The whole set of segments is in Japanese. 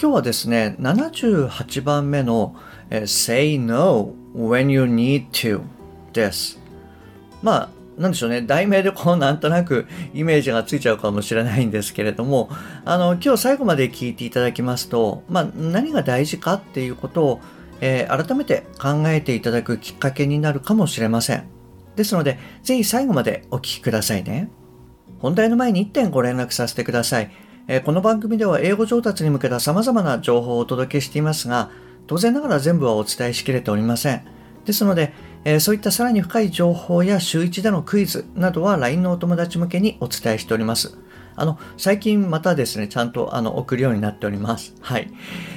今日はですね78番目の Say No when you need to ですまあなんでしょうね題名でこうなんとなくイメージがついちゃうかもしれないんですけれどもあの今日最後まで聞いていただきますと、まあ、何が大事かっていうことをえー、改めて考えていただくきっかけになるかもしれません。ですので、ぜひ最後までお聞きくださいね。本題の前に1点ご連絡させてください。この番組では英語上達に向けた様々な情報をお届けしていますが、当然ながら全部はお伝えしきれておりません。ですので、え、そういったさらに深い情報や週1でのクイズなどは LINE のお友達向けにお伝えしております。あの、最近またですね、ちゃんとあの送るようになっております。はい。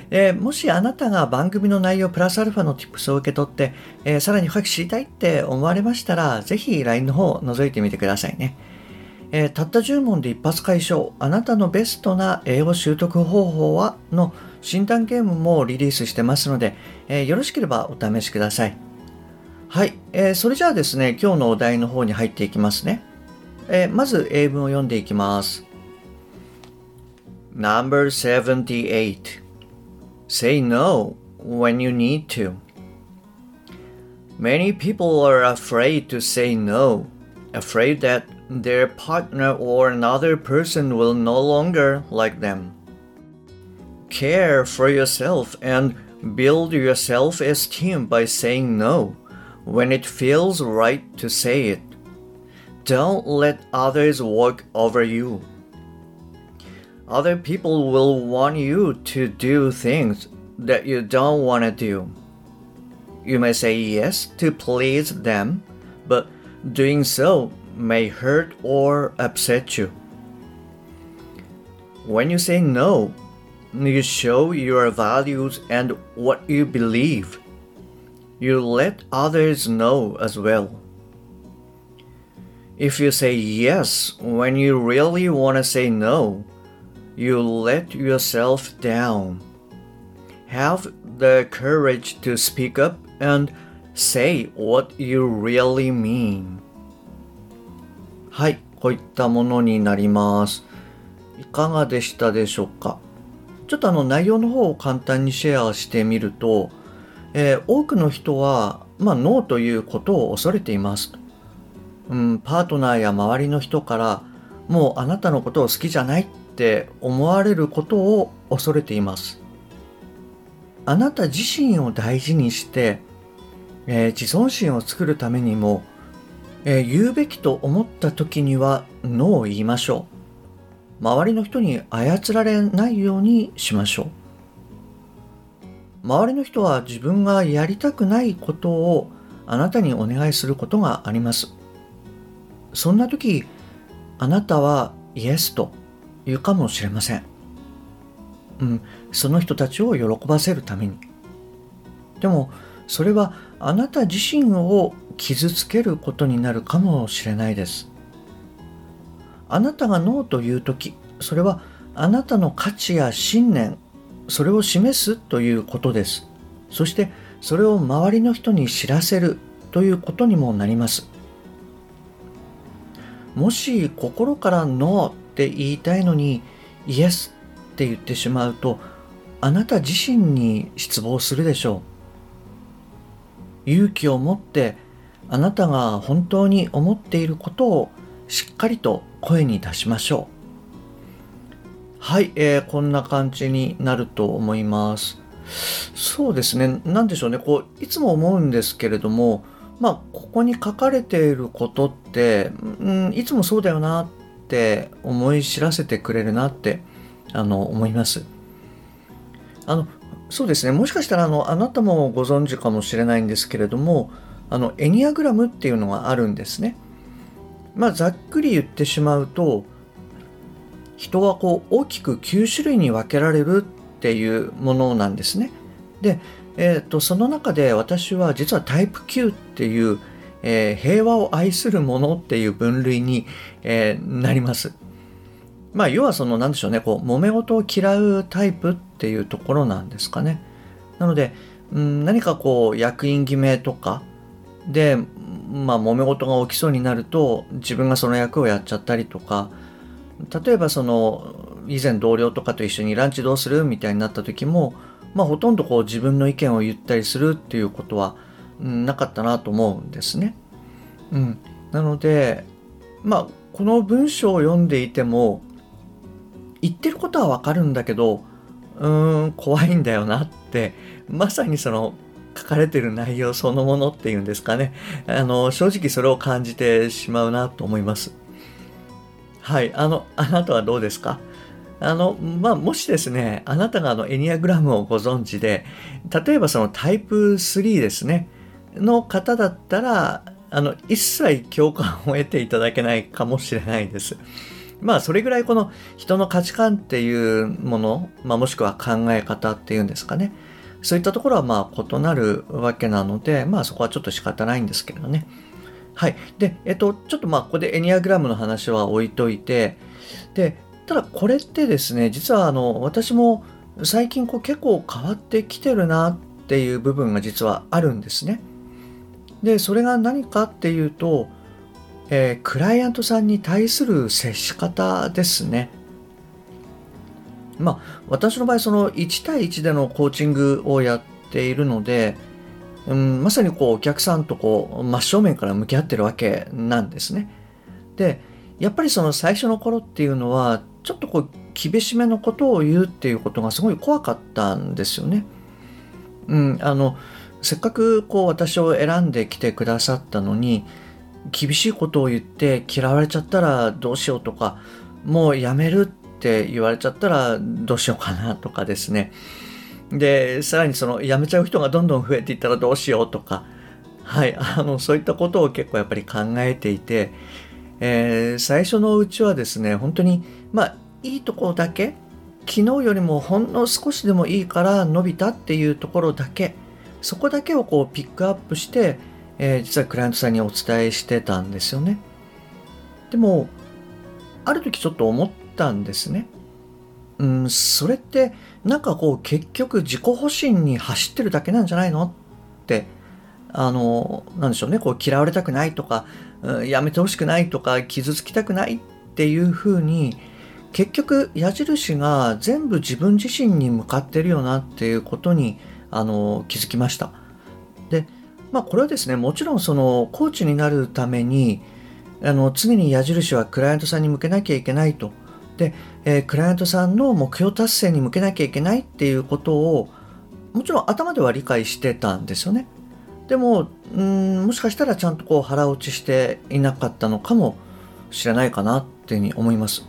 えー、もしあなたが番組の内容プラスアルファの tips を受け取って、えー、さらに深く知りたいって思われましたら、ぜひ LINE の方を覗いてみてくださいね。えー、たった10問で一発解消、あなたのベストな英語習得方法は？の診断ゲームもリリースしてますので、えー、よろしければお試しください。はい、えー、それじゃあですね、今日のお題の方に入っていきますね。え、まず英文を読んでいきます。Number 78 Say no when you need to. Many people are afraid to say no, afraid that their partner or another person will no longer like them. Care for yourself and build your self esteem by saying no when it feels right to say it. Don't let others walk over you. Other people will want you to do things that you don't want to do. You may say yes to please them, but doing so may hurt or upset you. When you say no, you show your values and what you believe. You let others know as well. If you say yes when you really want to say no, you let yourself down. Have the courage to speak up and say what you really mean. はい、こういったものになります。いかがでしたでしょうか？ちょっとあの内容の方を簡単にシェアしてみると、えー、多くの人は、まあ、ノーということを恐れています。うん、パートナーや周りの人からもうあなたのことを好きじゃないって思われることを恐れています。あなた自身を大事にして、えー、自尊心を作るためにも、えー、言うべきと思った時にはノーを言いましょう。周りの人に操られないようにしましょう。周りの人は自分がやりたくないことをあなたにお願いすることがあります。そんな時、あなたはイエスと言うかもしれません。うん、その人たちを喜ばせるために。でも、それはあなた自身を傷つけることになるかもしれないです。あなたがノーという時、それはあなたの価値や信念、それを示すということです。そしてそれを周りの人に知らせるということにもなります。もし心からノーって言いたいのにイエスって言ってしまうとあなた自身に失望するでしょう勇気を持ってあなたが本当に思っていることをしっかりと声に出しましょう。はい、えー、こんな感じになると思います。そうですね。何でしょうね。こういつも思うんですけれどもまあここに書かれていることって、うん、いつもそうだよなって思い知らせてくれるなってあの思います。あのそうですね。もしかしたらあのあなたもご存知かもしれないんですけれどもあのエニアグラムっていうのがあるんですね。まあざっくり言ってしまうと人はこう大きく9種類に分けられるっていうものなんですね。で、えーと、その中で私は実はタイプ Q っていう、えー、平和を愛するものっていう分類に、えー、なります。まあ要はその何でしょうねこう揉め事を嫌うタイプっていうところなんですかね。なので、うん、何かこう役員決めとかでまあ揉め事が起きそうになると自分がその役をやっちゃったりとか例えばその以前同僚とかと一緒にランチどうするみたいになった時もまあ、ほとんどこう自分の意見を言ったりするっていうことは、うん、なかったなと思うんですね。うん、なので、まあ、この文章を読んでいても言ってることはわかるんだけどうーん怖いんだよなってまさにその書かれてる内容そのものっていうんですかねあの正直それを感じてしまうなと思います。はい、あのあなたはどうですか？あの、まあ、もしですね、あなたがあのエニアグラムをご存知で、例えばそのタイプ3ですね、の方だったら、あの、一切共感を得ていただけないかもしれないです。まあ、それぐらいこの人の価値観っていうもの、まあ、もしくは考え方っていうんですかね。そういったところはまあ異なるわけなので、まあそこはちょっと仕方ないんですけどね。はい。で、えっと、ちょっとまあここでエニアグラムの話は置いといて、で、ただこれってですね実はあの私も最近こう結構変わってきてるなっていう部分が実はあるんですね。でそれが何かっていうと、えー、クライアントさんに対する接し方ですね。まあ私の場合その1対1でのコーチングをやっているので、うん、まさにこうお客さんとこう真正面から向き合ってるわけなんですね。でやっぱりその最初の頃っていうのはちょっとこう厳しめのことを言うっていうことがすごい怖かったんですよね。うん、あのせっかくこう私を選んできてくださったのに厳しいことを言って嫌われちゃったらどうしようとかもうやめるって言われちゃったらどうしようかなとかですね。でさらにその辞めちゃう人がどんどん増えていったらどうしようとか。はいあのそういったことを結構やっぱり考えていてえー、最初のうちはですね本当にまあいいとこだけ昨日よりもほんの少しでもいいから伸びたっていうところだけそこだけをこうピックアップして、えー、実はクライアントさんにお伝えしてたんですよね。でもある時ちょっと思ったんですねうんそれってなんかこう結局自己保身に走ってるだけなんじゃないの？ってあのなんでしょうねこう嫌われたくないとかやめてほしくないとか傷つきたくないっていうふうに結局矢印が全部自分自身に向かってるよなっていうことにあの気づきました。で、まあこれはですね、もちろんそのコーチになるためにあの常に矢印はクライアントさんに向けなきゃいけないと。で、えー、クライアントさんの目標達成に向けなきゃいけないっていうことをもちろん頭では理解してたんですよね。でもうんもしかしたらちゃんとこう腹落ちしていなかったのかもしれないかなっていうふうに思います。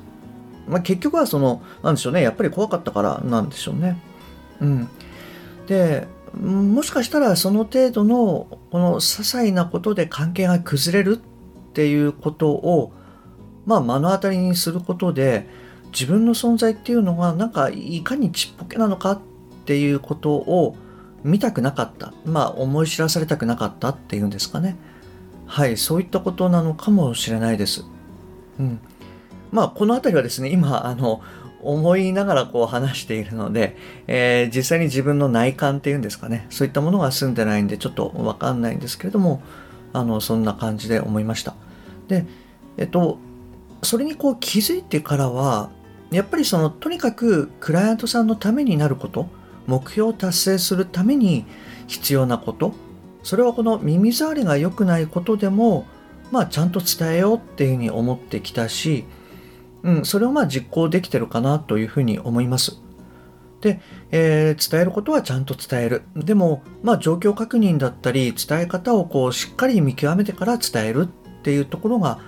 まあ、結局はそのなんでしょうねやっぱり怖かったからなんでしょうね。うん、でもしかしたらその程度のこの些細なことで関係が崩れるっていうことをまあ目の当たりにすることで自分の存在っていうのがなんかいかにちっぽけなのかっていうことを見たくなかった。まあ思い知らされたくなかったっていうんですかね。はい、そういったことなのかもしれないです。うん。まあこの辺りはですね、今、あの、思いながらこう話しているので、えー、実際に自分の内観っていうんですかね、そういったものが済んでないんでちょっとわかんないんですけれども、あの、そんな感じで思いました。で、えっと、それにこう気づいてからは、やっぱりその、とにかくクライアントさんのためになること、目標を達成するために必要なことそれはこの耳障りが良くないことでもまあちゃんと伝えようっていうふうに思ってきたし、うん、それをまあ実行できてるかなというふうに思います。で、えー、伝えることはちゃんと伝える。でも、まあ状況確認だったり、伝え方をこうしっかり見極めてから伝えるっていうところが、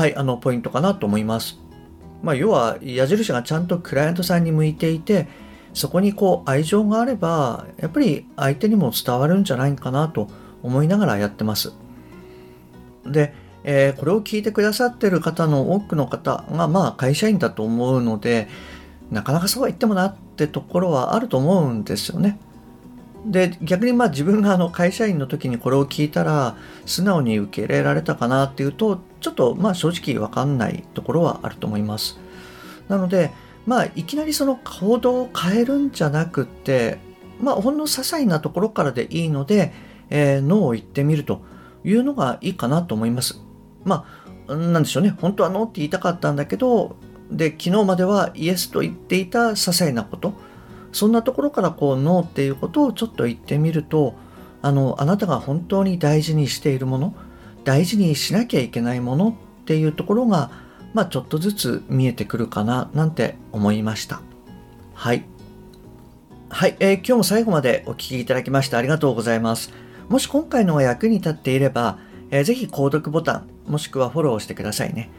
はい、あのポイントかなと思います。まあ要は矢印がちゃんとクライアントさんに向いていて、そこにこう愛情があればやっぱり相手にも伝わるんじゃないかなと思いながらやってます。で、えー、これを聞いてくださってる方の多くの方がまあ会社員だと思うのでなかなかそうは言ってもなってところはあると思うんですよね。で逆にまあ自分があの会社員の時にこれを聞いたら素直に受け入れられたかなっていうとちょっとまあ正直わかんないところはあると思います。なのでまあいきなりその行動を変えるんじゃなくってまあほんの些細なところからでいいので、えー、ノーを言ってみるというのがいいかなと思います。まあなんでしょうね。本当はノーって言いたかったんだけどで昨日まではイエスと言っていた些細なこと。そんなところからこうノーっていうことをちょっと言ってみるとあのあなたが本当に大事にしているもの大事にしなきゃいけないものっていうところがまあちょっとずつ見えてくるかななんて思いました。はい。はい、えー、今日も最後までお聴きいただきましてありがとうございます。もし今回のが役に立っていれば、えー、ぜひ購読ボタンもしくはフォローしてくださいね。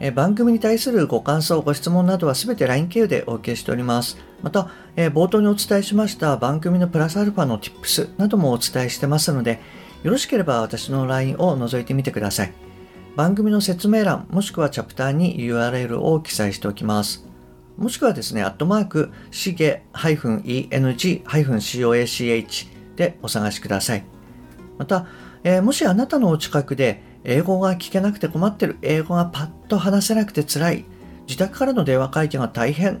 え番組に対するご感想、ご質問などはすべて LINE 経由でお受けしております。また、え冒頭にお伝えしました番組のプラスアルファの Tips などもお伝えしてますので、よろしければ私の LINE を覗いてみてください。番組の説明欄、もしくはチャプターに URL を記載しておきます。もしくはですね、アットマーク、しげ -eng-coach でお探しください。また、えー、もしあなたのお近くで英語が聞けなくて困ってる、英語がパッと話せなくて辛い、自宅からの電話会議が大変